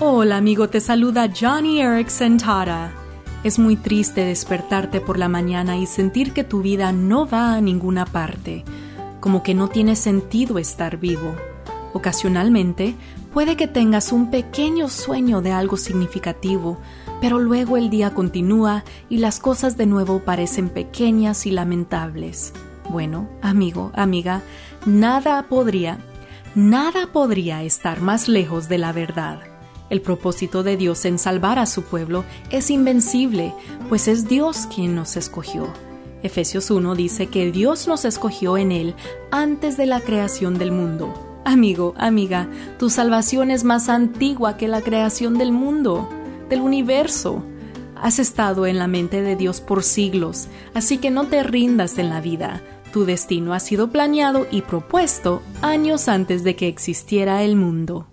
Hola amigo, te saluda Johnny Erickson Tara. Es muy triste despertarte por la mañana y sentir que tu vida no va a ninguna parte, como que no tiene sentido estar vivo. Ocasionalmente puede que tengas un pequeño sueño de algo significativo, pero luego el día continúa y las cosas de nuevo parecen pequeñas y lamentables. Bueno, amigo, amiga, nada podría, nada podría estar más lejos de la verdad. El propósito de Dios en salvar a su pueblo es invencible, pues es Dios quien nos escogió. Efesios 1 dice que Dios nos escogió en Él antes de la creación del mundo. Amigo, amiga, tu salvación es más antigua que la creación del mundo, del universo. Has estado en la mente de Dios por siglos, así que no te rindas en la vida. Tu destino ha sido planeado y propuesto años antes de que existiera el mundo.